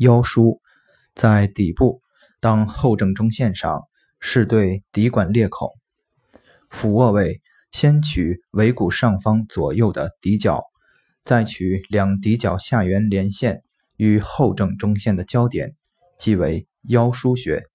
腰枢在底部，当后正中线上是对骶管裂孔，俯卧位，先取尾骨上方左右的骶角，再取两骶角下缘连线与后正中线的交点，即为腰腧穴。